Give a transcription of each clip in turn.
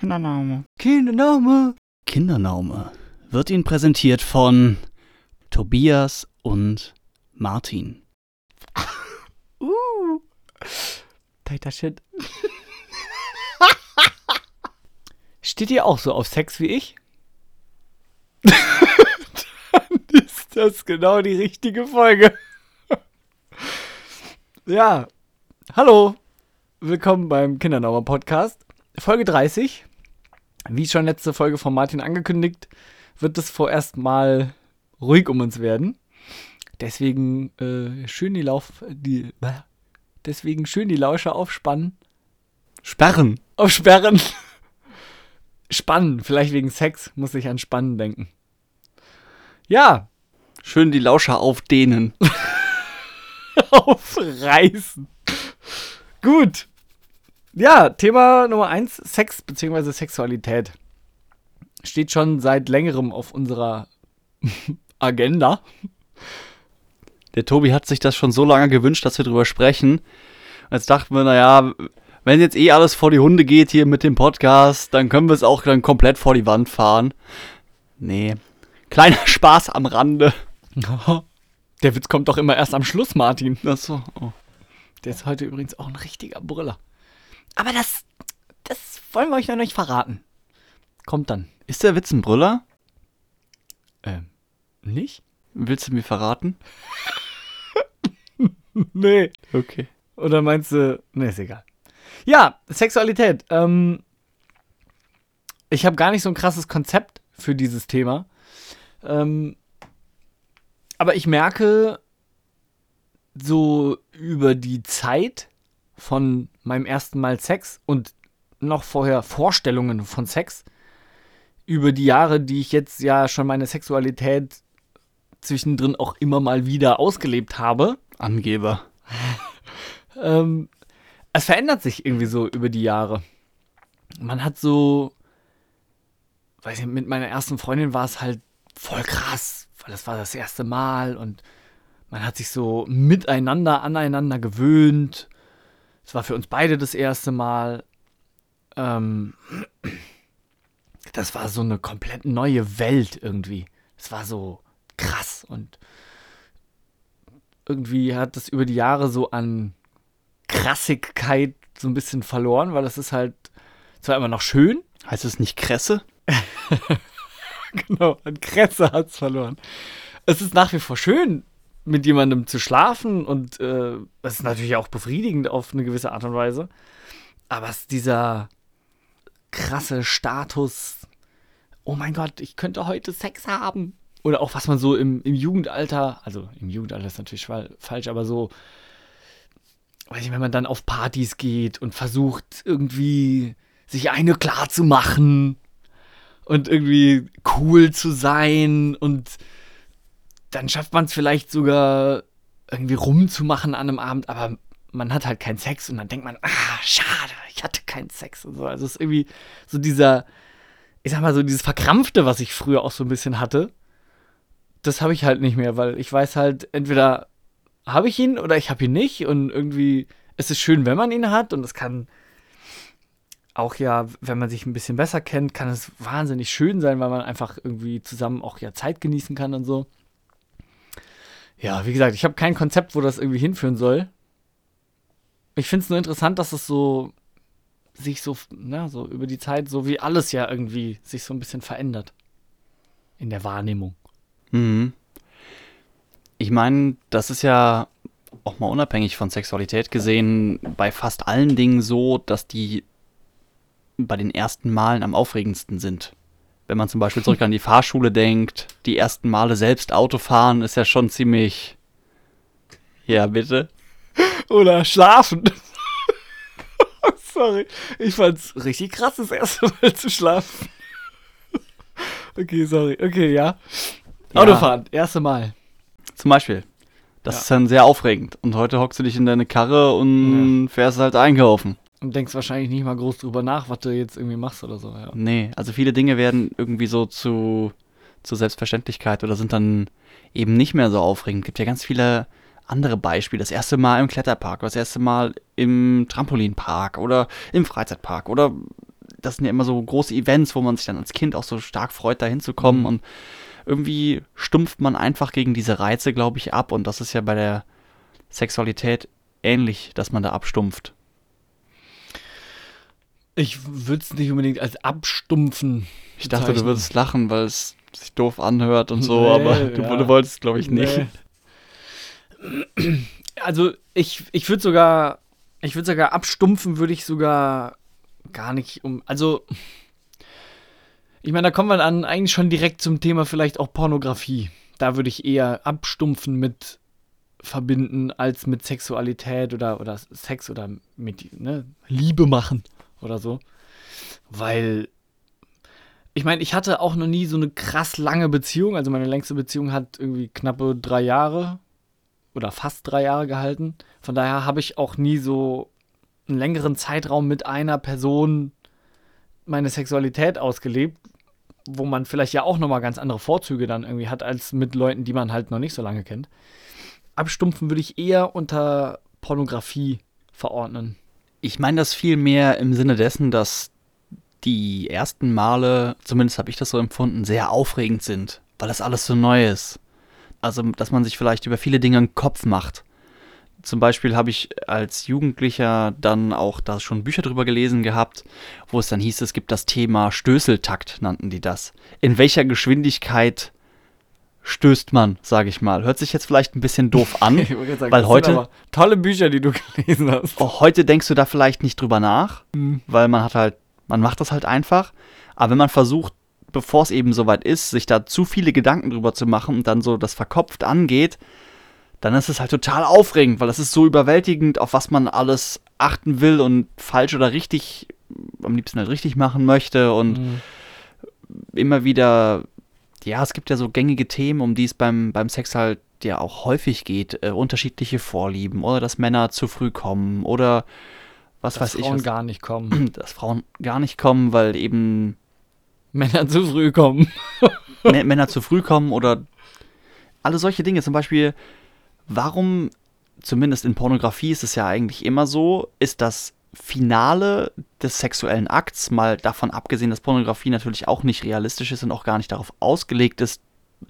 Kindername. Kindername. Kindername wird Ihnen präsentiert von Tobias und Martin. Uh. Tighter Shit. Steht ihr auch so auf Sex wie ich? Dann ist das genau die richtige Folge. ja. Hallo. Willkommen beim Kindernaumer Podcast. Folge 30. Wie schon letzte Folge von Martin angekündigt, wird es vorerst mal ruhig um uns werden. Deswegen äh, schön die Lauf die deswegen schön die Lauscher aufspannen. Sperren. Aufsperren. Spannen, vielleicht wegen Sex, muss ich an Spannen denken. Ja. Schön die Lauscher aufdehnen. Aufreißen. Gut. Ja, Thema Nummer eins: Sex bzw. Sexualität. Steht schon seit längerem auf unserer Agenda. Der Tobi hat sich das schon so lange gewünscht, dass wir drüber sprechen. Jetzt dachten wir, naja, wenn jetzt eh alles vor die Hunde geht hier mit dem Podcast, dann können wir es auch dann komplett vor die Wand fahren. Nee. Kleiner Spaß am Rande. Der Witz kommt doch immer erst am Schluss, Martin. Ach so. Oh. Der ist heute übrigens auch ein richtiger Brüller. Aber das, das wollen wir euch noch nicht verraten. Kommt dann. Ist der Witz ein Brüller? Ähm, nicht? Willst du mir verraten? nee. Okay. Oder meinst du, nee, ist egal. Ja, Sexualität. Ähm, ich habe gar nicht so ein krasses Konzept für dieses Thema. Ähm, aber ich merke so über die Zeit von meinem ersten Mal Sex und noch vorher Vorstellungen von Sex, über die Jahre, die ich jetzt ja schon meine Sexualität zwischendrin auch immer mal wieder ausgelebt habe. Angeber. ähm, es verändert sich irgendwie so über die Jahre. Man hat so, weiß ich, mit meiner ersten Freundin war es halt voll krass, weil das war das erste Mal und man hat sich so miteinander, aneinander gewöhnt. Es war für uns beide das erste Mal. Ähm, das war so eine komplett neue Welt irgendwie. Es war so krass und irgendwie hat das über die Jahre so an Krassigkeit so ein bisschen verloren, weil das ist halt zwar immer noch schön. Heißt es nicht Kresse? genau, an Kresse hat es verloren. Es ist nach wie vor schön, mit jemandem zu schlafen und äh, es ist natürlich auch befriedigend auf eine gewisse Art und Weise. Aber es ist dieser krasse Status, oh mein Gott, ich könnte heute Sex haben. Oder auch was man so im, im Jugendalter, also im Jugendalter ist natürlich falsch, aber so, weiß ich, wenn man dann auf Partys geht und versucht irgendwie sich eine klar zu machen und irgendwie cool zu sein und dann schafft man es vielleicht sogar irgendwie rumzumachen an einem Abend, aber man hat halt keinen Sex und dann denkt man, ah, schade, ich hatte keinen Sex und so. Also es ist irgendwie so dieser, ich sag mal so dieses Verkrampfte, was ich früher auch so ein bisschen hatte, das habe ich halt nicht mehr, weil ich weiß halt, entweder habe ich ihn oder ich habe ihn nicht und irgendwie ist es schön, wenn man ihn hat und es kann auch ja, wenn man sich ein bisschen besser kennt, kann es wahnsinnig schön sein, weil man einfach irgendwie zusammen auch ja Zeit genießen kann und so. Ja, wie gesagt, ich habe kein Konzept, wo das irgendwie hinführen soll. Ich finde es nur interessant, dass es so sich so, na, so über die Zeit, so wie alles ja irgendwie sich so ein bisschen verändert. In der Wahrnehmung. Mhm. Ich meine, das ist ja auch mal unabhängig von Sexualität gesehen bei fast allen Dingen so, dass die bei den ersten Malen am aufregendsten sind. Wenn man zum Beispiel zurück an die Fahrschule denkt, die ersten Male selbst Auto fahren, ist ja schon ziemlich. Ja, bitte. Oder schlafen. Sorry. Ich fand's richtig krass, das erste Mal zu schlafen. okay, sorry. Okay, ja. ja. Autofahren, erste Mal. Zum Beispiel. Das ja. ist dann sehr aufregend. Und heute hockst du dich in deine Karre und ja. fährst halt einkaufen. Und denkst wahrscheinlich nicht mal groß drüber nach, was du jetzt irgendwie machst oder so. Ja. Nee, also viele Dinge werden irgendwie so zu, zu Selbstverständlichkeit oder sind dann eben nicht mehr so aufregend. Es gibt ja ganz viele andere Beispiele. Das erste Mal im Kletterpark, das erste Mal im Trampolinpark oder im Freizeitpark oder das sind ja immer so große Events, wo man sich dann als Kind auch so stark freut, da hinzukommen. Mhm. Und irgendwie stumpft man einfach gegen diese Reize, glaube ich, ab. Und das ist ja bei der Sexualität ähnlich, dass man da abstumpft. Ich würde es nicht unbedingt als abstumpfen. Ich dachte, du bezeichnen. würdest lachen, weil es sich doof anhört und so, Nee, aber du, ja. du wolltest, glaube ich, nicht. Nee. Also ich, ich würde sogar, ich würde sogar abstumpfen, würde ich sogar gar nicht um. Also ich meine, da kommen wir dann eigentlich schon direkt zum Thema vielleicht auch Pornografie. Da würde ich eher abstumpfen mit verbinden als mit Sexualität oder, oder Sex oder mit ne, Liebe machen oder so. Weil ich meine, ich hatte auch noch nie so eine krass lange Beziehung. Also meine längste Beziehung hat irgendwie knappe drei Jahre oder fast drei Jahre gehalten. Von daher habe ich auch nie so einen längeren Zeitraum mit einer Person meine Sexualität ausgelebt, wo man vielleicht ja auch nochmal ganz andere Vorzüge dann irgendwie hat, als mit Leuten, die man halt noch nicht so lange kennt. Abstumpfen würde ich eher unter Pornografie verordnen. Ich meine das viel mehr im Sinne dessen, dass die ersten Male, zumindest habe ich das so empfunden, sehr aufregend sind, weil das alles so neu ist. Also, dass man sich vielleicht über viele Dinge einen Kopf macht. Zum Beispiel habe ich als Jugendlicher dann auch da schon Bücher drüber gelesen gehabt, wo es dann hieß, es gibt das Thema Stößeltakt, nannten die das. In welcher Geschwindigkeit stößt man, sage ich mal. Hört sich jetzt vielleicht ein bisschen doof an, sagen, weil heute, tolle Bücher, die du gelesen hast. auch heute denkst du da vielleicht nicht drüber nach, Mhm. weil man hat halt, man macht das halt einfach. Aber wenn man versucht, bevor es eben soweit ist, sich da zu viele Gedanken drüber zu machen und dann so das verkopft angeht, dann ist es halt total aufregend, weil das ist so überwältigend, auf was man alles achten will und falsch oder richtig, am liebsten halt richtig machen möchte und Mhm. immer wieder, ja, es gibt ja so gängige Themen, um die es beim, beim Sex halt ja auch häufig geht, äh, unterschiedliche Vorlieben oder dass Männer zu früh kommen oder was Dass weiß ich, Frauen was, gar nicht kommen. dass Frauen gar nicht kommen, weil eben Männer zu früh kommen. Mä- Männer zu früh kommen oder alle solche Dinge. Zum Beispiel, warum, zumindest in Pornografie ist es ja eigentlich immer so, ist das Finale des sexuellen Akts, mal davon abgesehen, dass Pornografie natürlich auch nicht realistisch ist und auch gar nicht darauf ausgelegt ist,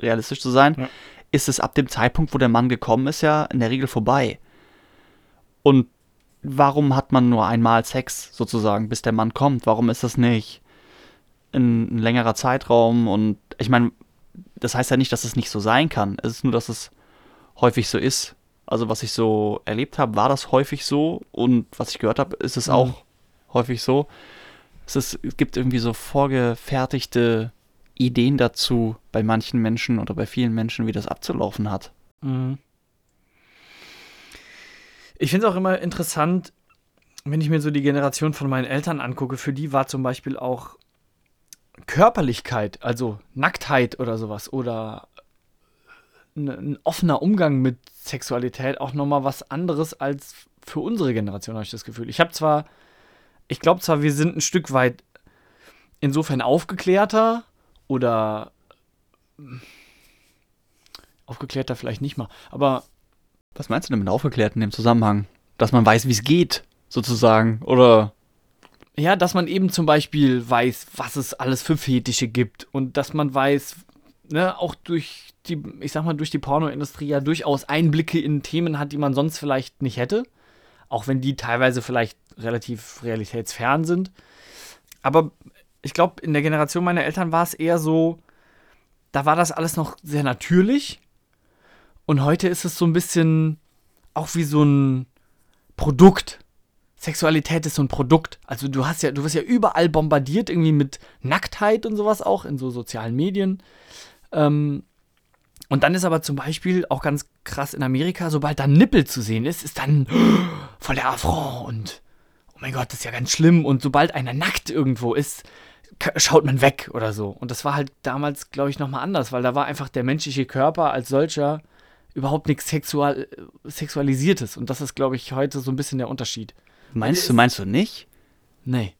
realistisch zu sein, Ja. ist es ab dem Zeitpunkt, wo der Mann gekommen ist, ja in der Regel vorbei. Und warum hat man nur einmal Sex sozusagen, bis der Mann kommt? Warum ist das nicht ein, ein längerer Zeitraum? Und ich meine, das heißt ja nicht, dass es nicht so sein kann. Es ist nur, dass es häufig so ist. Also was ich so erlebt habe, war das häufig so. Und was ich gehört habe, ist es Mhm. auch häufig so. Es, ist, es gibt irgendwie so vorgefertigte Ideen dazu bei manchen Menschen oder bei vielen Menschen, wie das abzulaufen hat. Mhm. Ich finde es auch immer interessant, wenn ich mir so die Generation von meinen Eltern angucke, für die war zum Beispiel auch Körperlichkeit, also Nacktheit oder sowas oder ein, ein offener Umgang mit Sexualität auch nochmal was anderes als für unsere Generation, habe ich das Gefühl. Ich habe zwar, ich glaube zwar, wir sind ein Stück weit insofern aufgeklärter oder aufgeklärter vielleicht nicht mal, aber Was meinst du denn mit aufgeklärt in dem Zusammenhang? Dass man weiß, wie es geht, sozusagen. Oder Ja, dass man eben zum Beispiel weiß, was es alles für Fetische gibt und dass man weiß, ne, auch durch die, ich sag mal, durch die Pornoindustrie ja durchaus Einblicke in Themen hat, die man sonst vielleicht nicht hätte. Auch wenn die teilweise vielleicht relativ realitätsfern sind. Aber ich glaube, in der Generation meiner Eltern war es eher so, da war das alles noch sehr natürlich. Und heute ist es so ein bisschen auch wie so ein Produkt. Sexualität ist so ein Produkt. Also du hast ja, du wirst ja überall bombardiert irgendwie mit Nacktheit und sowas auch in so sozialen Medien. Ähm, und dann ist aber zum Beispiel auch ganz krass in Amerika, sobald da ein Nippel zu sehen ist, ist dann voll der Affront und oh mein Gott, das ist ja ganz schlimm. Und sobald einer nackt irgendwo ist, schaut man weg oder so. Und das war halt damals, glaube ich, nochmal anders, weil da war einfach der menschliche Körper als solcher überhaupt nichts Sexual Sexualisiertes. Und das ist, glaube ich, heute so ein bisschen der Unterschied. meinst du, meinst du nicht? Nee.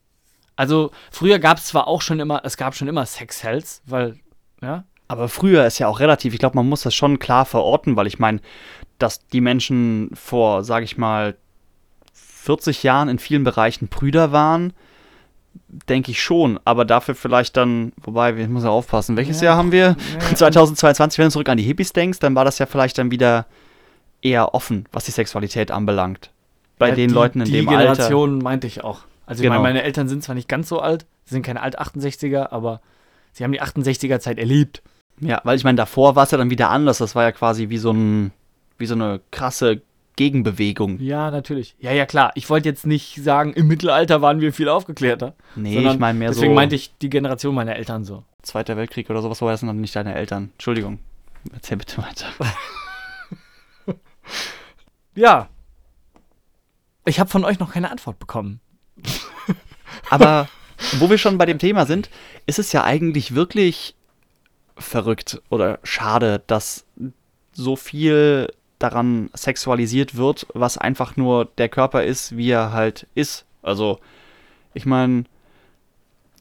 Also früher gab es zwar auch schon immer, es gab schon immer Sex-Hells, weil, ja, Aber früher ist ja auch relativ, ich glaube, man muss das schon klar verorten, weil ich meine, dass die Menschen vor, sage ich mal, 40 Jahren in vielen Bereichen Brüder waren, denke ich schon, aber dafür vielleicht dann, wobei, wir müssen ja aufpassen, welches Ja. Jahr haben wir? Ja. 2022, wenn du zurück an die Hippies denkst, dann war das ja vielleicht dann wieder eher offen, was die Sexualität anbelangt. Bei Ja, den die, Leuten in die dem Alter. Generation meinte ich auch. Also ich Genau. meine, meine Eltern sind zwar nicht ganz so alt, sie sind keine Alt-68er, aber sie haben die 68er-Zeit erlebt. Ja, weil ich meine, davor war es ja dann wieder anders. Das war ja quasi wie so ein, wie so eine krasse Gegenbewegung. Ja, natürlich. Ja, ja, klar. Ich wollte jetzt nicht sagen, im Mittelalter waren wir viel aufgeklärter. Nee, ich meine mehr Deswegen so meinte ich die Generation meiner Eltern so. Zweiter Weltkrieg oder sowas, war das noch nicht deine Eltern. Entschuldigung. Erzähl bitte weiter. Ja. Ich habe von euch noch keine Antwort bekommen. Aber wo wir schon bei dem Thema sind, ist es ja eigentlich wirklich verrückt oder schade, dass so viel daran sexualisiert wird, was einfach nur der Körper ist, wie er halt ist. Also, ich meine,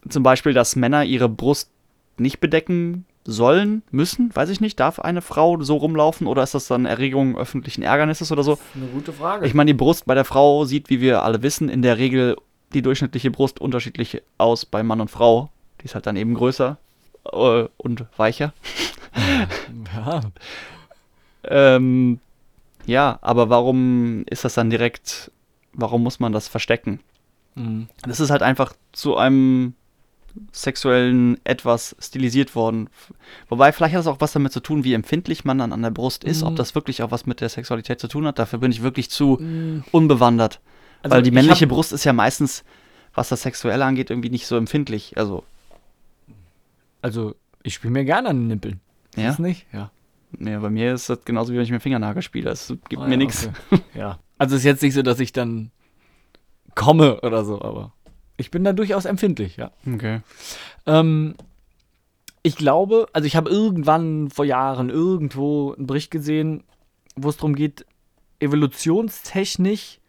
zum Beispiel, dass Männer ihre Brust nicht bedecken sollen, müssen, weiß ich nicht. Darf eine Frau so rumlaufen oder ist das dann Erregung öffentlichen Ärgernisses oder so? Eine gute Frage. Ich meine, die Brust bei der Frau sieht, wie wir alle wissen, in der Regel die durchschnittliche Brust unterschiedlich aus bei Mann und Frau. Die ist halt dann eben größer äh, und weicher. ja. Ähm, ja, aber warum ist das dann direkt, warum muss man das verstecken? Mhm. Das ist halt einfach zu einem sexuellen etwas stilisiert worden. Wobei, vielleicht hat das auch was damit zu tun, wie empfindlich man dann an der Brust ist, ob Mhm. das wirklich auch was mit der Sexualität zu tun hat. Dafür bin ich wirklich zu Mhm. unbewandert. Also Weil die ich männliche Brust ist ja meistens, was das Sexuelle angeht, irgendwie nicht so empfindlich. Also, Also, ich spiele mir gerne an den Nippeln. ja. Ist nicht? Ja. Nee, bei mir ist das genauso wie wenn ich mit Fingernagel spiele. Es gibt Ah, mir ja, nichts. okay. Ja. Also ist jetzt nicht so, dass ich dann komme oder so, aber ich bin da durchaus empfindlich, ja. Okay. Ähm, ich glaube, also ich habe irgendwann vor Jahren irgendwo einen Bericht gesehen, wo es darum geht, evolutionstechnisch,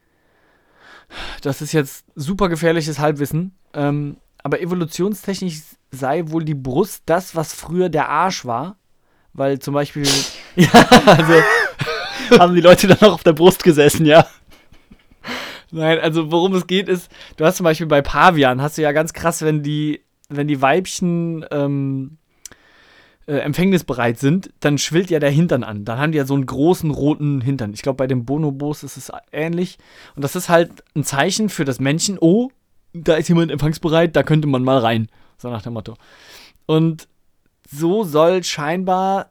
das ist jetzt super gefährliches Halbwissen, ähm, aber evolutionstechnisch sei wohl die Brust das, was früher der Arsch war. Weil zum Beispiel, ja, also Haben die Leute dann noch auf der Brust gesessen, ja? Nein, also worum es geht ist, du hast zum Beispiel bei Pavian, hast du ja ganz krass, wenn die, wenn die Weibchen ähm, äh, empfängnisbereit sind, dann schwillt ja der Hintern an. Dann haben die ja so einen großen roten Hintern. Ich glaube, bei den Bonobos ist es ähnlich. Und das ist halt ein Zeichen für das Männchen, oh, da ist jemand empfangsbereit, da könnte man mal rein. So nach dem Motto. Und so soll scheinbar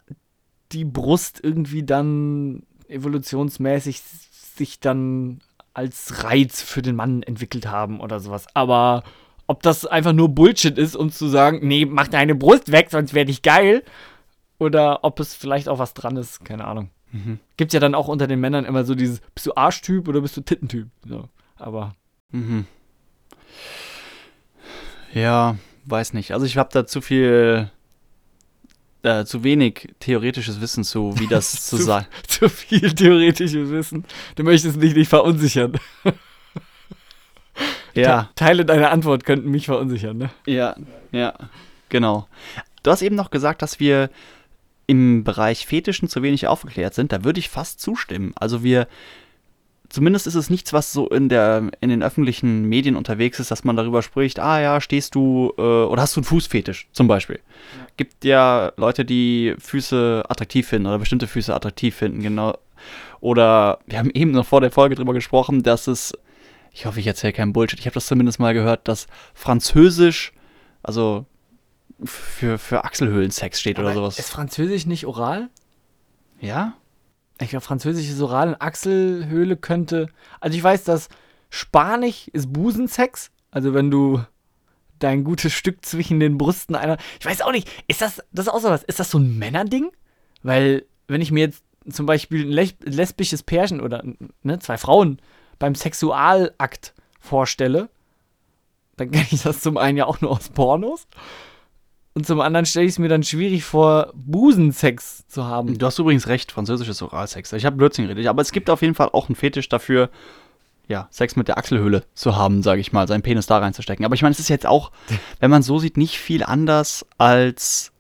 die Brust irgendwie dann evolutionsmäßig sich dann als Reiz für den Mann entwickelt haben oder sowas. Aber ob das einfach nur Bullshit ist, um zu sagen, nee, mach deine Brust weg, sonst werde ich geil. Oder ob es vielleicht auch was dran ist, keine Ahnung. Mhm. Gibt ja dann auch unter den Männern immer so dieses, bist du Arschtyp oder bist du Tittentyp? So. Aber Mhm. Ja, weiß nicht. Also ich habe da zu viel, äh, zu wenig theoretisches Wissen zu, wie das zu Zu- sein. zu viel theoretisches Wissen. Du möchtest dich nicht verunsichern. Ja, Teile deiner Antwort könnten mich verunsichern, ne? ja, ja, genau. Du hast eben noch gesagt, dass wir im Bereich Fetischen zu wenig aufgeklärt sind. Da würde ich fast zustimmen. Also wir, zumindest ist es nichts, was so in der in den öffentlichen Medien unterwegs ist, dass man darüber spricht. Ah ja, stehst du äh, oder hast du einen Fußfetisch zum Beispiel? Gibt ja Leute, die Füße attraktiv finden oder bestimmte Füße attraktiv finden, genau. Oder wir haben eben noch vor der Folge drüber gesprochen, dass es, ich hoffe, ich erzähle keinen Bullshit, ich habe das zumindest mal gehört, dass Französisch, also für, für Achselhöhlensex steht oder sowas. Ist Französisch nicht oral? ja? Ich glaube, Französisch ist oral und Achselhöhle könnte. Also ich weiß, dass Spanisch ist Busensex. Also wenn du dein gutes Stück zwischen den Brüsten einer. Ich weiß auch nicht, ist das, das ist auch so was, ist das so ein Männerding? Weil, wenn ich mir jetzt zum Beispiel ein les- lesbisches Pärchen oder ne, zwei Frauen beim Sexualakt vorstelle, dann kenne ich das zum einen ja auch nur aus Pornos. Und zum anderen stelle ich es mir dann schwierig vor, Busensex zu haben. Du hast übrigens recht, Französisch ist Oralsex. Ich habe Blödsinn geredet, aber es gibt auf jeden Fall auch einen Fetisch dafür, ja, Sex mit der Achselhöhle zu haben, sage ich mal, seinen Penis da reinzustecken. Aber ich meine, es ist jetzt auch, wenn man so sieht, nicht viel anders als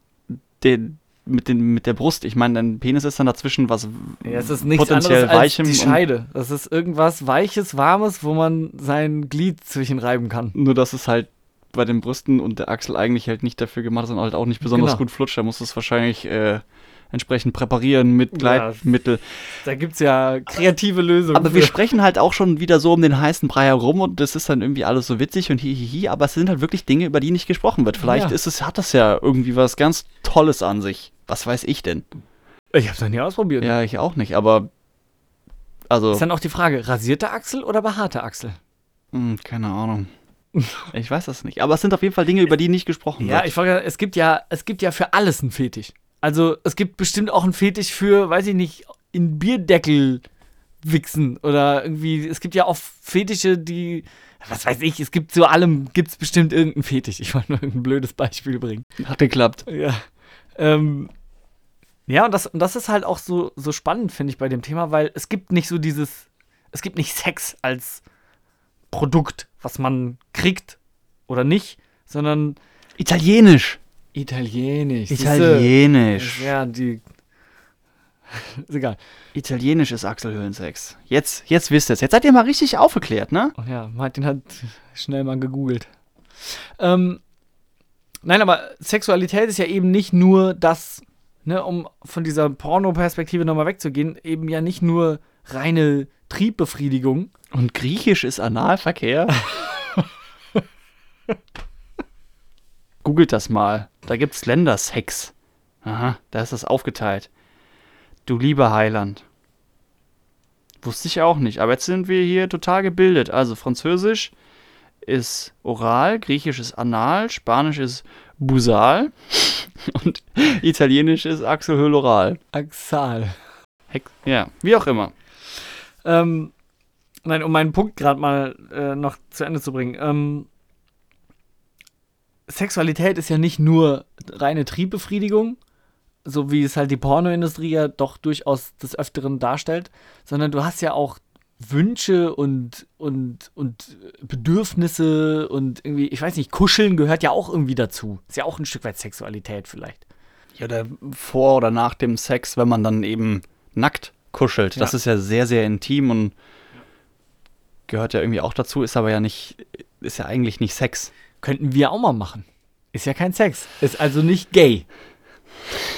den, mit, den, mit der Brust. Ich meine, dein Penis ist dann dazwischen was Ja, es ist nichts potenziell anderes als Weichem. die und- Scheide. Das ist irgendwas Weiches, Warmes, wo man sein Glied zwischenreiben kann. Nur, dass es halt bei den Brüsten und der Achsel eigentlich halt nicht dafür gemacht ist und halt auch nicht besonders Genau. gut flutscht. Da musst du es wahrscheinlich äh, entsprechend präparieren mit Ja. Gleitmittel. Da gibt es ja kreative Lösungen. Aber wir für. sprechen halt auch schon wieder so um den heißen Brei herum und das ist dann irgendwie alles so witzig und hihihi, aber es sind halt wirklich Dinge, über die nicht gesprochen wird. Vielleicht Ja. ist es, hat das ja irgendwie was ganz Tolles an sich. Was weiß ich denn? Ich hab's noch nie ausprobiert. Ja, ich auch nicht, aber also, Ist dann auch die Frage, rasierte Achsel oder behaarte Achsel? hm, keine Ahnung. Ich weiß das nicht. Aber es sind auf jeden Fall Dinge, über die nicht gesprochen Ja, wird. ich frage, es gibt ja, es gibt ja für alles einen Fetisch. Also es gibt bestimmt auch einen Fetisch für, weiß ich nicht, in Bierdeckel wichsen oder irgendwie, es gibt ja auch Fetische, die, was weiß ich, es gibt zu allem, gibt es bestimmt irgendeinen Fetisch. Ich wollte nur irgendein blödes Beispiel bringen. Hat geklappt. Ja. Ähm, ja, und das, und das ist halt auch so, so spannend, finde ich, bei dem Thema, weil es gibt nicht so dieses, es gibt nicht Sex als Produkt, was man kriegt oder nicht, sondern Italienisch. Italienisch. Italienisch. Ja, die. ist egal. Italienisch ist Achselhöhlensex. Jetzt, jetzt wisst ihr es. Jetzt seid ihr mal richtig aufgeklärt, ne? Oh ja, Martin hat schnell mal gegoogelt. Ähm, nein, aber Sexualität ist ja eben nicht nur das, ne, um von dieser Porno-Perspektive nochmal wegzugehen, eben ja nicht nur reine Triebbefriedigung. Und Griechisch ist Analverkehr. Googelt das mal. Da gibt's Ländersex. Aha, da ist das aufgeteilt. Du lieber Heiland. Wusste ich auch nicht, aber jetzt sind wir hier total gebildet. Also Französisch ist oral, Griechisch ist anal, Spanisch ist busal und Italienisch ist axelhöhloral. Axal. Hex ja, wie auch immer. Ähm, nein, um meinen Punkt gerade mal äh, noch zu Ende zu bringen. Ähm, Sexualität ist ja nicht nur reine Triebbefriedigung, so wie es halt die Pornoindustrie ja doch durchaus des Öfteren darstellt, sondern du hast ja auch Wünsche und, und, und Bedürfnisse und irgendwie, ich weiß nicht, Kuscheln gehört ja auch irgendwie dazu. Ist ja auch ein Stück weit Sexualität vielleicht. Ja, oder vor oder nach dem Sex, wenn man dann eben nackt kuschelt. Das Ja. ist ja sehr, sehr intim und gehört ja irgendwie auch dazu, ist aber ja nicht, ist ja eigentlich nicht Sex. Könnten wir auch mal machen. Ist ja kein Sex. Ist also nicht gay.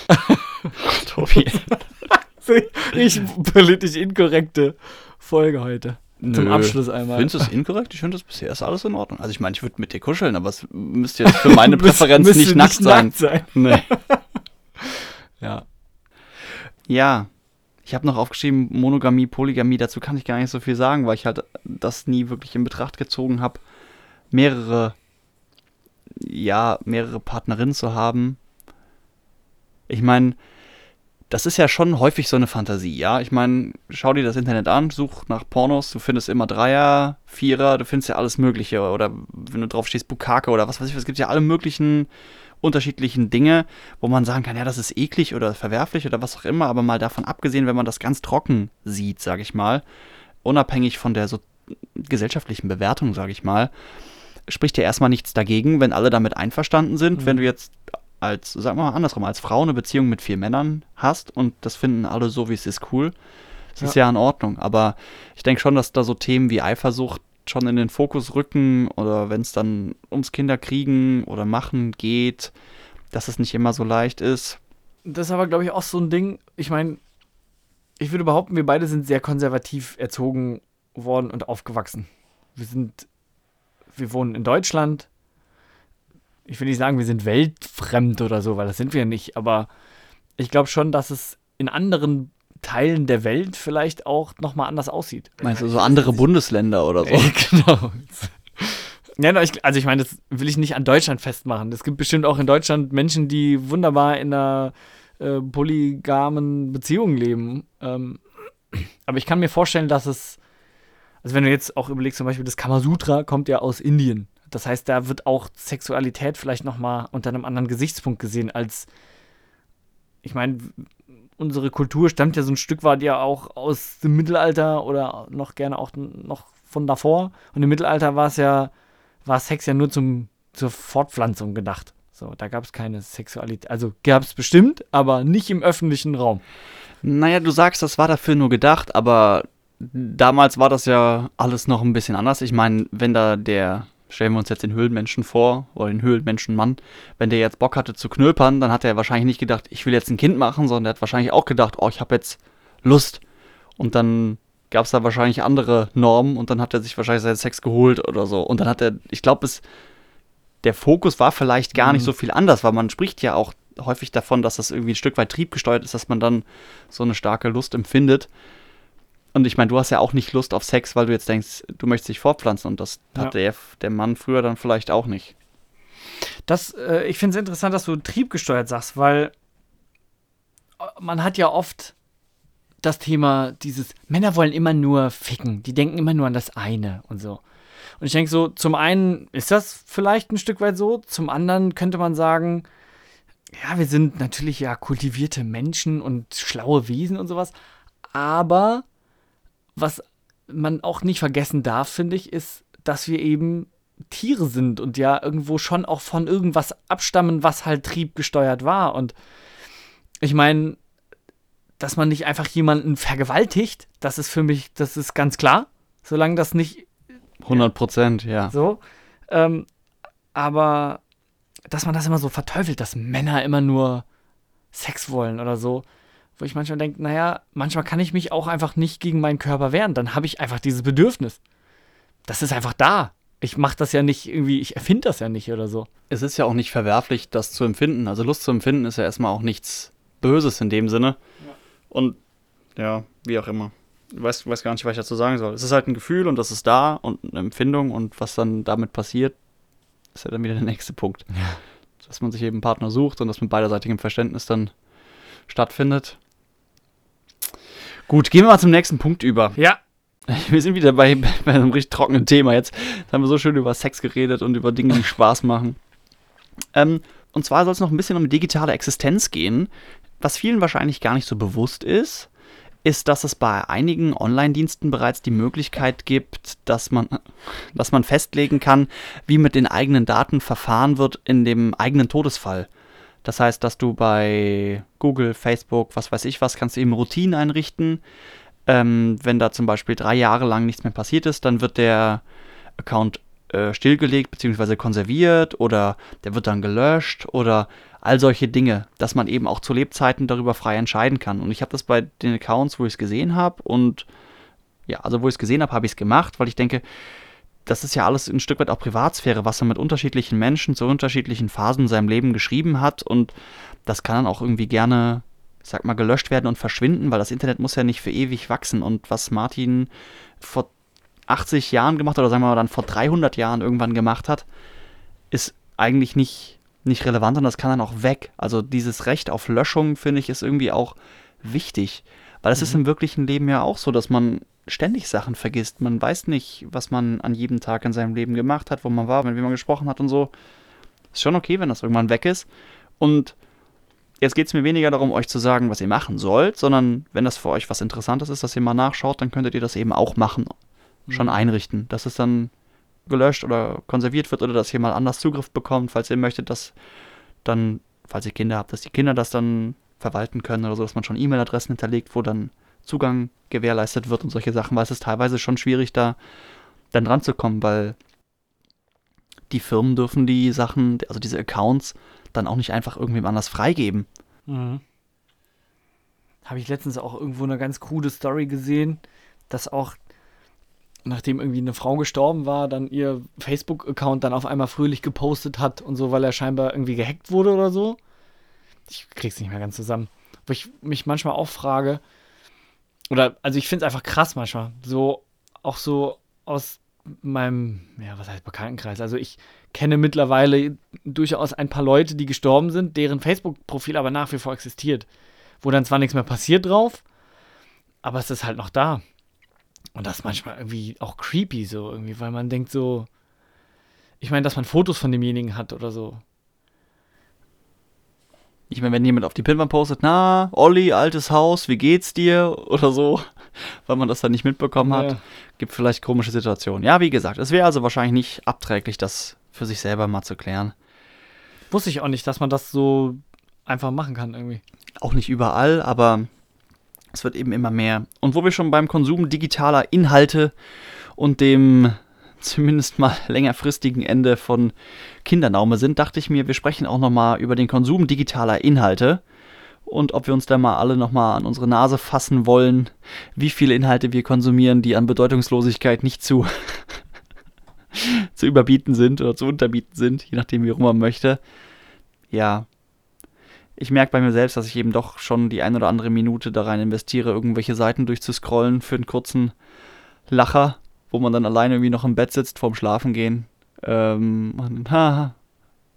Tobi. Ich politisch inkorrekte Folge heute. Zum Nö. Abschluss einmal. Findest du es inkorrekt? Ich finde, das bisher ist alles in Ordnung. Also ich meine, ich würde mit dir kuscheln, aber es müsste jetzt für meine Präferenz nicht nackt sein. nackt sein. Nee. Ja. Ja. Ich habe noch aufgeschrieben, Monogamie, Polygamie, dazu kann ich gar nicht so viel sagen, weil ich halt das nie wirklich in Betracht gezogen habe, mehrere, ja, mehrere Partnerinnen zu haben. Ich meine, das ist ja schon häufig so eine Fantasie, ja. Ich meine, schau dir das Internet an, such nach Pornos, du findest immer Dreier, Vierer, du findest ja alles Mögliche. Oder wenn du drauf stehst, Bukake oder was weiß ich, es gibt ja alle möglichen unterschiedlichen Dinge, wo man sagen kann, ja, das ist eklig oder verwerflich oder was auch immer, aber mal davon abgesehen, wenn man das ganz trocken sieht, sage ich mal, unabhängig von der so gesellschaftlichen Bewertung, sage ich mal, spricht ja erstmal nichts dagegen, wenn alle damit einverstanden sind. Mhm. Wenn du jetzt als, sagen wir mal andersrum, als Frau eine Beziehung mit vier Männern hast und das finden alle so, wie es ist, cool, das ist ja in Ordnung. Aber ich denke schon, dass da so Themen wie Eifersucht schon in den Fokus rücken oder wenn es dann ums Kinderkriegen oder Machen geht, dass es nicht immer so leicht ist. Das ist aber, glaube ich, auch so ein Ding. Ich meine, ich würde behaupten, wir beide sind sehr konservativ erzogen worden und aufgewachsen. Wir sind, wir wohnen in Deutschland. Ich will nicht sagen, wir sind weltfremd oder so, weil das sind wir nicht. Aber ich glaube schon, dass es in anderen Teilen der Welt vielleicht auch nochmal anders aussieht. Meinst du, so andere Bundesländer oder so? Genau. Ja, also ich meine, das will ich nicht an Deutschland festmachen. Es gibt bestimmt auch in Deutschland Menschen, die wunderbar in einer äh, polygamen Beziehung leben. Ähm, aber ich kann mir vorstellen, dass es, also wenn du jetzt auch überlegst, zum Beispiel das Kamasutra kommt ja aus Indien. Das heißt, da wird auch Sexualität vielleicht nochmal unter einem anderen Gesichtspunkt gesehen als, ich meine, unsere Kultur stammt ja so ein Stück weit ja auch aus dem Mittelalter oder noch gerne auch noch von davor. Und im Mittelalter war es ja, war Sex ja nur zum, zur Fortpflanzung gedacht. So, da gab es keine Sexualität. Also gab es bestimmt, aber nicht im öffentlichen Raum. Naja, du sagst, das war dafür nur gedacht, aber damals war das ja alles noch ein bisschen anders. Ich meine, wenn da der stellen wir uns jetzt den Höhlenmenschen vor oder den Höhlenmenschenmann, wenn der jetzt Bock hatte zu knöpern, dann hat er wahrscheinlich nicht gedacht, ich will jetzt ein Kind machen, sondern er hat wahrscheinlich auch gedacht, oh, ich habe jetzt Lust. Und dann gab es da wahrscheinlich andere Normen und dann hat er sich wahrscheinlich seinen Sex geholt oder so. Und dann hat er, ich glaube, es, der Fokus war vielleicht gar mhm. nicht so viel anders, weil man spricht ja auch häufig davon, dass das irgendwie ein Stück weit triebgesteuert ist, dass man dann so eine starke Lust empfindet. Und ich meine, du hast ja auch nicht Lust auf Sex, weil du jetzt denkst, du möchtest dich fortpflanzen und das ja. hat der, der Mann früher dann vielleicht auch nicht. Das, äh, ich finde es interessant, dass du triebgesteuert sagst, weil äh, man hat ja oft das Thema dieses, Männer wollen immer nur ficken, die denken immer nur an das eine und so. Und ich denke so, zum einen ist das vielleicht ein Stück weit so, zum anderen könnte man sagen, ja, wir sind natürlich ja kultivierte Menschen und schlaue Wesen und sowas, aber was man auch nicht vergessen darf, finde ich, ist, dass wir eben Tiere sind und ja irgendwo schon auch von irgendwas abstammen, was halt triebgesteuert war. Und ich meine, dass man nicht einfach jemanden vergewaltigt, das ist für mich, das ist ganz klar. Solange das nicht. 100 Prozent, ja. So. Ähm, aber dass man das immer so verteufelt, dass Männer immer nur Sex wollen oder so wo ich manchmal denke, naja, manchmal kann ich mich auch einfach nicht gegen meinen Körper wehren. Dann habe ich einfach dieses Bedürfnis. Das ist einfach da. Ich mache das ja nicht irgendwie, ich erfinde das ja nicht oder so. Es ist ja auch nicht verwerflich, das zu empfinden. Also Lust zu empfinden ist ja erstmal auch nichts Böses in dem Sinne. Ja. Und ja, wie auch immer. Ich weiß, weiß gar nicht, was ich dazu sagen soll. Es ist halt ein Gefühl und das ist da und eine Empfindung und was dann damit passiert, ist ja dann wieder der nächste Punkt. Ja. Dass man sich eben einen Partner sucht und das mit beiderseitigem Verständnis dann stattfindet. Gut, gehen wir mal zum nächsten Punkt über. Ja. Wir sind wieder bei, bei einem richtig trockenen Thema jetzt. Jetzt haben wir so schön über Sex geredet und über Dinge, die Spaß machen. Ähm, und zwar soll es noch ein bisschen um digitale Existenz gehen. Was vielen wahrscheinlich gar nicht so bewusst ist, ist, dass es bei einigen Online-Diensten bereits die Möglichkeit gibt, dass man, dass man festlegen kann, wie mit den eigenen Daten verfahren wird in dem eigenen Todesfall. Das heißt, dass du bei Google, Facebook, was weiß ich was, kannst du eben Routinen einrichten. Ähm, wenn da zum Beispiel drei Jahre lang nichts mehr passiert ist, dann wird der Account äh, stillgelegt bzw. konserviert oder der wird dann gelöscht oder all solche Dinge, dass man eben auch zu Lebzeiten darüber frei entscheiden kann. Und ich habe das bei den Accounts, wo ich es gesehen habe und ja, also wo ich es gesehen habe, habe ich es gemacht, weil ich denke, das ist ja alles ein Stück weit auch Privatsphäre, was er mit unterschiedlichen Menschen zu unterschiedlichen Phasen in seinem Leben geschrieben hat. Und das kann dann auch irgendwie gerne, sag mal, gelöscht werden und verschwinden, weil das Internet muss ja nicht für ewig wachsen. Und was Martin vor 80 Jahren gemacht oder sagen wir mal dann vor 300 Jahren irgendwann gemacht hat, ist eigentlich nicht, nicht relevant und das kann dann auch weg. Also dieses Recht auf Löschung, finde ich, ist irgendwie auch wichtig. Weil es mhm. ist im wirklichen Leben ja auch so, dass man ständig Sachen vergisst. Man weiß nicht, was man an jedem Tag in seinem Leben gemacht hat, wo man war, mit wem man gesprochen hat und so. Ist schon okay, wenn das irgendwann weg ist. Und jetzt geht es mir weniger darum, euch zu sagen, was ihr machen sollt, sondern wenn das für euch was Interessantes ist, dass ihr mal nachschaut, dann könntet ihr das eben auch machen. Schon mhm. einrichten, dass es dann gelöscht oder konserviert wird oder dass ihr mal anders Zugriff bekommt, falls ihr möchtet, dass dann, falls ihr Kinder habt, dass die Kinder das dann verwalten können oder so, dass man schon E-Mail-Adressen hinterlegt, wo dann Zugang gewährleistet wird und solche Sachen, weil es ist teilweise schon schwierig, da dann dran zu kommen, weil die Firmen dürfen die Sachen, also diese Accounts, dann auch nicht einfach irgendwem anders freigeben. Mhm. Habe ich letztens auch irgendwo eine ganz krude Story gesehen, dass auch nachdem irgendwie eine Frau gestorben war, dann ihr Facebook-Account dann auf einmal fröhlich gepostet hat und so, weil er scheinbar irgendwie gehackt wurde oder so. Ich krieg's nicht mehr ganz zusammen. Wo ich mich manchmal auch frage, oder, also ich finde es einfach krass manchmal. So, auch so aus meinem, ja, was heißt Bekanntenkreis? Also ich kenne mittlerweile durchaus ein paar Leute, die gestorben sind, deren Facebook-Profil aber nach wie vor existiert. Wo dann zwar nichts mehr passiert drauf, aber es ist halt noch da. Und das ist manchmal irgendwie auch creepy so irgendwie, weil man denkt so, ich meine, dass man Fotos von demjenigen hat oder so. Ich meine, wenn jemand auf die Pinwand postet, na, Olli, altes Haus, wie geht's dir? Oder so, weil man das dann nicht mitbekommen hat, ja. gibt vielleicht komische Situationen. Ja, wie gesagt, es wäre also wahrscheinlich nicht abträglich, das für sich selber mal zu klären. Wusste ich auch nicht, dass man das so einfach machen kann irgendwie. Auch nicht überall, aber es wird eben immer mehr. Und wo wir schon beim Konsum digitaler Inhalte und dem zumindest mal längerfristigen Ende von Kindernaume sind, dachte ich mir, wir sprechen auch nochmal über den Konsum digitaler Inhalte und ob wir uns da mal alle nochmal an unsere Nase fassen wollen, wie viele Inhalte wir konsumieren, die an Bedeutungslosigkeit nicht zu, zu überbieten sind oder zu unterbieten sind, je nachdem, wie rum man möchte. Ja, ich merke bei mir selbst, dass ich eben doch schon die ein oder andere Minute da rein investiere, irgendwelche Seiten durchzuscrollen für einen kurzen Lacher, wo man dann alleine irgendwie noch im Bett sitzt vorm Schlafengehen ähm, und,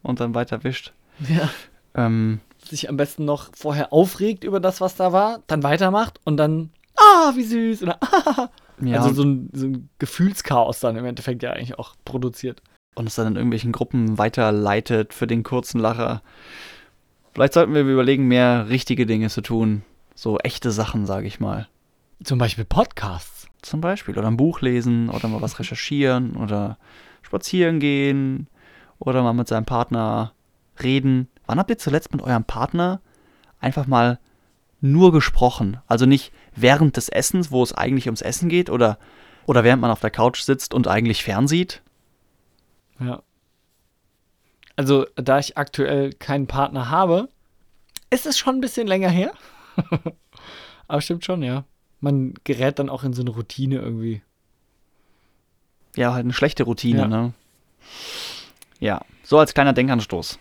und dann weiter wischt. Ja. Ähm, sich am besten noch vorher aufregt über das, was da war, dann weitermacht und dann, ah, wie süß, oder ah. Ja. Also so ein, so ein Gefühlschaos dann im Endeffekt ja eigentlich auch produziert. Und es dann in irgendwelchen Gruppen weiterleitet für den kurzen Lacher. Vielleicht sollten wir überlegen, mehr richtige Dinge zu tun. So echte Sachen, sage ich mal. Zum Beispiel Podcasts. Zum Beispiel. Oder ein Buch lesen oder mal was recherchieren oder spazieren gehen oder mal mit seinem Partner reden. Wann habt ihr zuletzt mit eurem Partner einfach mal nur gesprochen? Also nicht während des Essens, wo es eigentlich ums Essen geht, oder, oder während man auf der Couch sitzt und eigentlich fernsieht? Ja. Also, da ich aktuell keinen Partner habe, ist es schon ein bisschen länger her. Aber stimmt schon, ja. Man gerät dann auch in so eine Routine irgendwie. Ja, halt eine schlechte Routine, ja. ne? Ja, so als kleiner Denkanstoß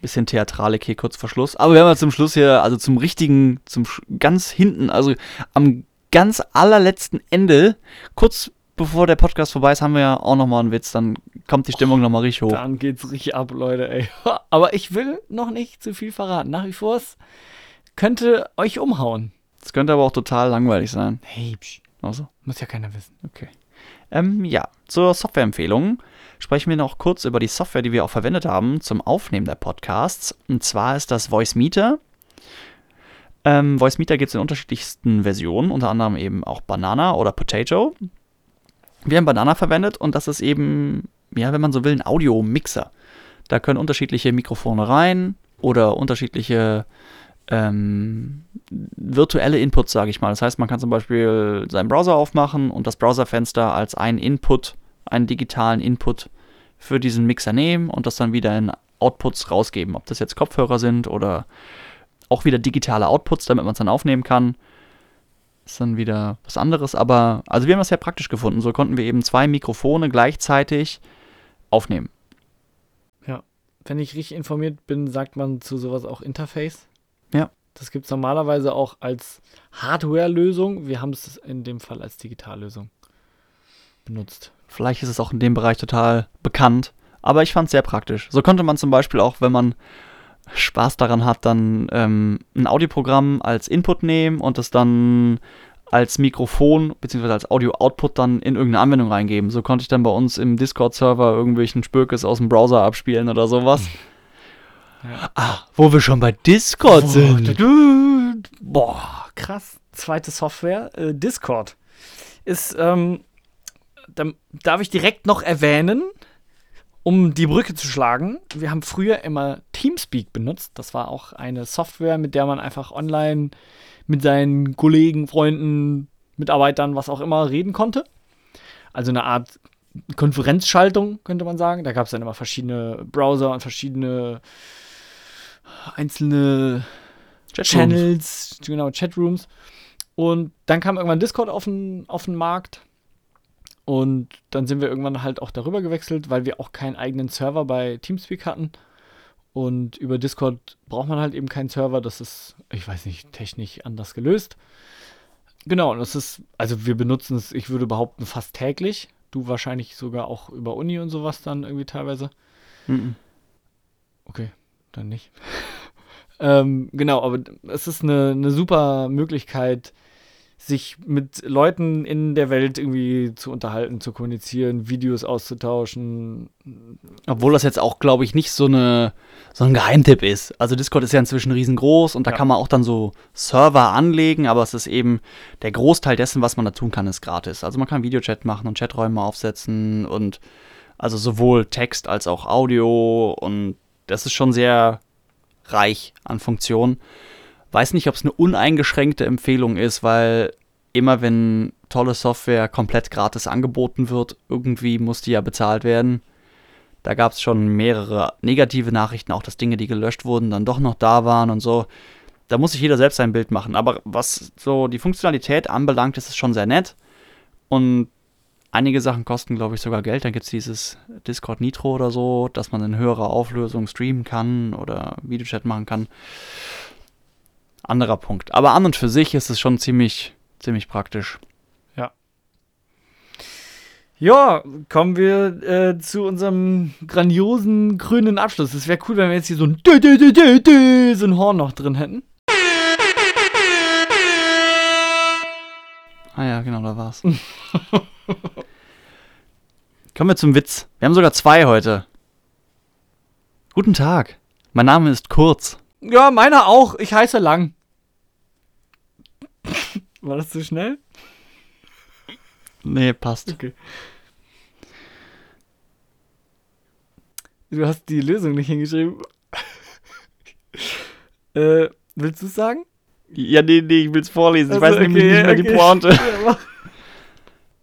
bisschen Theatralik hier kurz vor Schluss. Aber wir haben ja zum Schluss hier, also zum richtigen, zum ganz hinten, also am ganz allerletzten Ende, kurz bevor der Podcast vorbei ist, haben wir ja auch nochmal einen Witz. Dann kommt die Stimmung nochmal richtig hoch. Dann geht's richtig ab, Leute, ey. Aber ich will noch nicht zu viel verraten. Nach wie vor, es könnte euch umhauen. Es könnte aber auch total langweilig sein. Hey, psch. Also? Muss ja keiner wissen. Okay. Ähm, ja, zur Softwareempfehlung sprechen wir noch kurz über die Software, die wir auch verwendet haben zum Aufnehmen der Podcasts. Und zwar ist das Voice Meter. Ähm, Voice Meter gibt es in unterschiedlichsten Versionen, unter anderem eben auch Banana oder Potato. Wir haben Banana verwendet und das ist eben, ja, wenn man so will, ein Audio-Mixer. Da können unterschiedliche Mikrofone rein oder unterschiedliche ähm, virtuelle Inputs, sage ich mal. Das heißt, man kann zum Beispiel seinen Browser aufmachen und das Browserfenster als einen Input einen digitalen Input für diesen Mixer nehmen und das dann wieder in Outputs rausgeben. Ob das jetzt Kopfhörer sind oder auch wieder digitale Outputs, damit man es dann aufnehmen kann. Ist dann wieder was anderes. Aber also wir haben das sehr praktisch gefunden. So konnten wir eben zwei Mikrofone gleichzeitig aufnehmen. Ja, wenn ich richtig informiert bin, sagt man zu sowas auch Interface. Das gibt es normalerweise auch als Hardware-Lösung. Wir haben es in dem Fall als Digitallösung benutzt. Vielleicht ist es auch in dem Bereich total bekannt, aber ich fand es sehr praktisch. So konnte man zum Beispiel auch, wenn man Spaß daran hat, dann ähm, ein Audioprogramm als Input nehmen und es dann als Mikrofon bzw. als Audio-Output dann in irgendeine Anwendung reingeben. So konnte ich dann bei uns im Discord-Server irgendwelchen Spökes aus dem Browser abspielen oder sowas. Ja. Ah, wo wir schon bei Discord oh, sind. Boah, krass. Zweite Software, äh, Discord. Ist ähm, darf ich direkt noch erwähnen, um die Brücke zu schlagen. Wir haben früher immer Teamspeak benutzt. Das war auch eine Software, mit der man einfach online mit seinen Kollegen, Freunden, Mitarbeitern, was auch immer, reden konnte. Also eine Art Konferenzschaltung, könnte man sagen. Da gab es dann immer verschiedene Browser und verschiedene einzelne Chatrooms. Channels, genau, Chatrooms. Und dann kam irgendwann Discord auf den, auf den Markt. Und dann sind wir irgendwann halt auch darüber gewechselt, weil wir auch keinen eigenen Server bei Teamspeak hatten. Und über Discord braucht man halt eben keinen Server. Das ist, ich weiß nicht, technisch anders gelöst. Genau, und das ist, also wir benutzen es, ich würde behaupten, fast täglich. Du wahrscheinlich sogar auch über Uni und sowas dann irgendwie teilweise. Mhm. Okay, dann nicht. ähm, genau, aber es ist eine, eine super Möglichkeit, sich mit Leuten in der Welt irgendwie zu unterhalten, zu kommunizieren, Videos auszutauschen. Obwohl das jetzt auch, glaube ich, nicht so, eine, so ein Geheimtipp ist. Also Discord ist ja inzwischen riesengroß und da ja. kann man auch dann so Server anlegen, aber es ist eben der Großteil dessen, was man da tun kann, ist gratis. Also man kann Videochat machen und Chaträume aufsetzen und also sowohl Text als auch Audio und das ist schon sehr reich an Funktionen. Weiß nicht, ob es eine uneingeschränkte Empfehlung ist, weil immer wenn tolle Software komplett gratis angeboten wird. Irgendwie muss die ja bezahlt werden. Da gab es schon mehrere negative Nachrichten, auch dass Dinge, die gelöscht wurden, dann doch noch da waren und so. Da muss sich jeder selbst sein Bild machen. Aber was so die Funktionalität anbelangt, ist es schon sehr nett. Und einige Sachen kosten, glaube ich, sogar Geld. Dann gibt es dieses Discord Nitro oder so, dass man in höherer Auflösung streamen kann oder Videochat machen kann. Anderer Punkt. Aber an und für sich ist es schon ziemlich, ziemlich praktisch. Ja, kommen wir äh, zu unserem grandiosen grünen Abschluss. Es wäre cool, wenn wir jetzt hier so ein, Dü -dü -dü so ein Horn noch drin hätten. Ah ja, genau, da war's. Kommen wir zum Witz. Wir haben sogar zwei heute. Guten Tag. Mein Name ist Kurz. Ja, meiner auch. Ich heiße Lang. War das zu schnell? Nee, passt. Okay. Du hast die Lösung nicht hingeschrieben. äh, willst du es sagen? Ja, nee, nee, ich will's vorlesen. Ich Also, weiß nämlich okay, nicht mehr die okay. Pointe. Ja.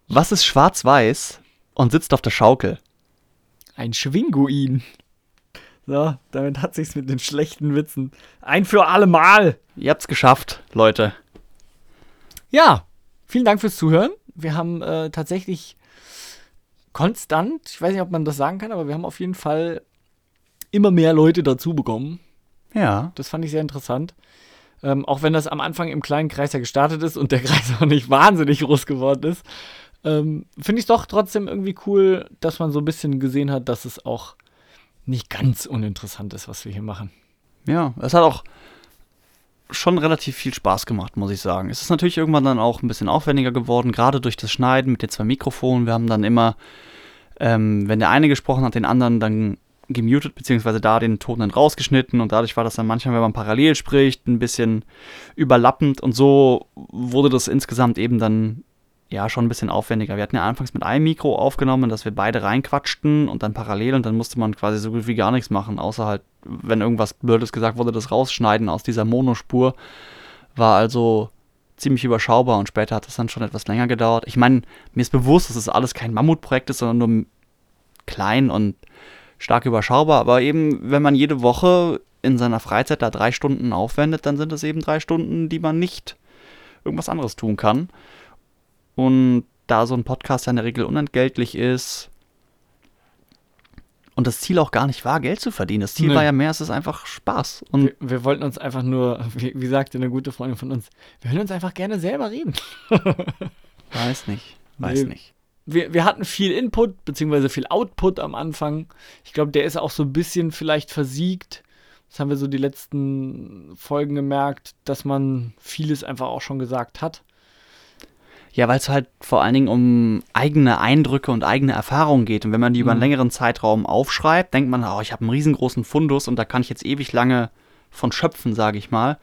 Was ist schwarz-weiß und sitzt auf der Schaukel? Ein Schwinguin. So, damit hat sich's mit den schlechten Witzen. Ein für alle Mal. Ihr habt's geschafft, Leute. Ja, vielen Dank fürs Zuhören. Wir haben äh, tatsächlich konstant, ich weiß nicht, ob man das sagen kann, aber wir haben auf jeden Fall immer mehr Leute dazu bekommen. Ja. Das fand ich sehr interessant. Ähm, auch wenn das am Anfang im kleinen Kreis ja gestartet ist und der Kreis auch nicht wahnsinnig groß geworden ist, ähm, finde ich es doch trotzdem irgendwie cool, dass man so ein bisschen gesehen hat, dass es auch nicht ganz uninteressant ist, was wir hier machen. Ja, es hat auch schon relativ viel Spaß gemacht, muss ich sagen. Es ist natürlich irgendwann dann auch ein bisschen aufwendiger geworden, gerade durch das Schneiden mit den zwei Mikrofonen. Wir haben dann immer, ähm, wenn der eine gesprochen hat, den anderen dann gemutet, beziehungsweise da den Ton dann rausgeschnitten und dadurch war das dann manchmal, wenn man parallel spricht, ein bisschen überlappend und so wurde das insgesamt eben dann ja schon ein bisschen aufwendiger. Wir hatten ja anfangs mit einem Mikro aufgenommen, dass wir beide reinquatschten und dann parallel und dann musste man quasi so gut wie gar nichts machen, außer halt, wenn irgendwas Blödes gesagt wurde, das rausschneiden aus dieser Monospur. War also ziemlich überschaubar und später hat das dann schon etwas länger gedauert. Ich meine, mir ist bewusst, dass es alles kein Mammutprojekt ist, sondern nur klein und stark überschaubar, aber eben, wenn man jede Woche in seiner Freizeit da drei Stunden aufwendet, dann sind es eben drei Stunden, die man nicht irgendwas anderes tun kann. Und da so ein Podcast ja in der Regel unentgeltlich ist und das Ziel auch gar nicht war, Geld zu verdienen. Das Ziel Nee. war ja mehr, es ist einfach Spaß. Und Wir, wir wollten uns einfach nur, wie, wie sagte eine gute Freundin von uns, wir hören uns einfach gerne selber reden. weiß nicht, weiß Nee. nicht. wir, wir hatten viel Input, beziehungsweise viel Output am Anfang. Ich glaube, der ist auch so ein bisschen vielleicht versiegt. Das haben wir so die letzten Folgen gemerkt, dass man vieles einfach auch schon gesagt hat. Ja, weil es halt vor allen Dingen um eigene Eindrücke und eigene Erfahrungen geht. Und wenn man die über einen Mhm. längeren Zeitraum aufschreibt, denkt man, oh, ich habe einen riesengroßen Fundus und da kann ich jetzt ewig lange von schöpfen, sage ich mal.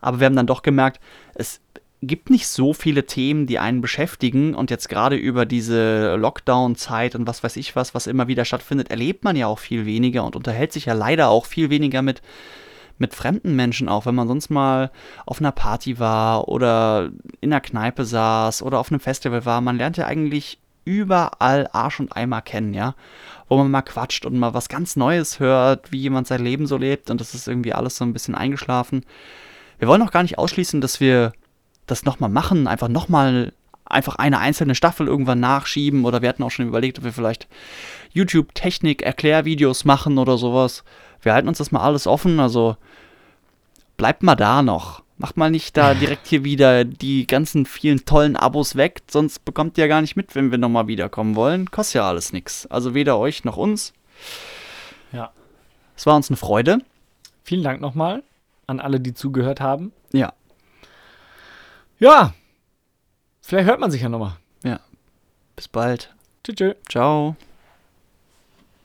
Aber wir haben dann doch gemerkt, es gibt nicht so viele Themen, die einen beschäftigen. Und jetzt gerade über diese Lockdown-Zeit und was weiß ich was, was immer wieder stattfindet, erlebt man ja auch viel weniger und unterhält sich ja leider auch viel weniger mit mit fremden Menschen auch, wenn man sonst mal auf einer Party war oder in einer Kneipe saß oder auf einem Festival war, man lernt ja eigentlich überall Arsch und Eimer kennen, ja. Wo man mal quatscht und mal was ganz Neues hört, wie jemand sein Leben so lebt und das ist irgendwie alles so ein bisschen eingeschlafen. Wir wollen auch gar nicht ausschließen, dass wir das nochmal machen, einfach nochmal einfach eine einzelne Staffel irgendwann nachschieben oder wir hatten auch schon überlegt, ob wir vielleicht YouTube-Technik-Erklärvideos machen oder sowas. Wir halten uns das mal alles offen, also bleibt mal da noch. Macht mal nicht da direkt hier wieder die ganzen vielen tollen Abos weg, sonst bekommt ihr ja gar nicht mit, wenn wir nochmal wiederkommen wollen. Kostet ja alles nichts. Also weder euch noch uns. Ja. Es war uns eine Freude. Vielen Dank nochmal an alle, die zugehört haben. Ja. Ja, vielleicht hört man sich ja nochmal. Bis bald. Tschüss. Ciao.